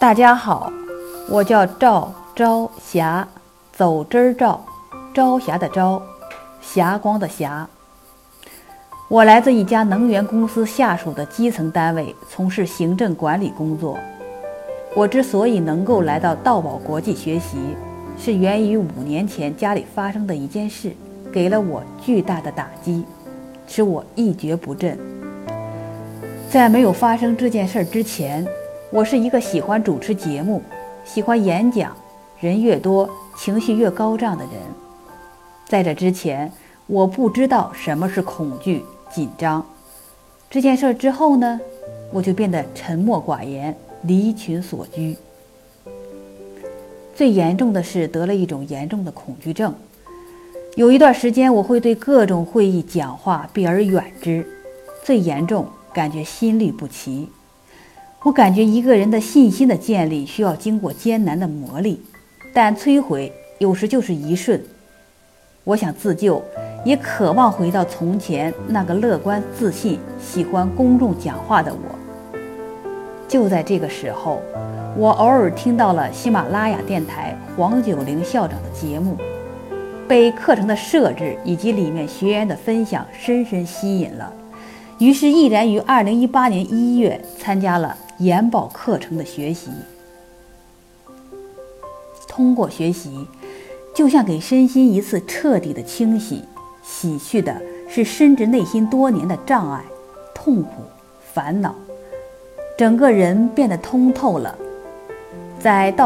大家好，我叫赵朝霞，走之儿赵，朝霞的朝，霞光的霞。我来自一家能源公司下属的基层单位，从事行政管理工作。我之所以能够来到道宝国际学习，是源于五年前家里发生的一件事，给了我巨大的打击，使我一蹶不振。在没有发生这件事之前，我是一个喜欢主持节目、喜欢演讲、人越多情绪越高涨的人。在这之前，我不知道什么是恐惧、紧张。这件事之后呢，我就变得沉默寡言。离群所居，最严重的是得了一种严重的恐惧症。有一段时间，我会对各种会议讲话避而远之。最严重，感觉心律不齐。我感觉一个人的信心的建立需要经过艰难的磨砺，但摧毁有时就是一瞬。我想自救，也渴望回到从前那个乐观、自信、喜欢公众讲话的我。就在这个时候，我偶尔听到了喜马拉雅电台黄九龄校长的节目，被课程的设置以及里面学员的分享深深吸引了，于是毅然于二零一八年一月参加了研保课程的学习。通过学习，就像给身心一次彻底的清洗，洗去的是深植内心多年的障碍、痛苦、烦恼。整个人变得通透了，在道。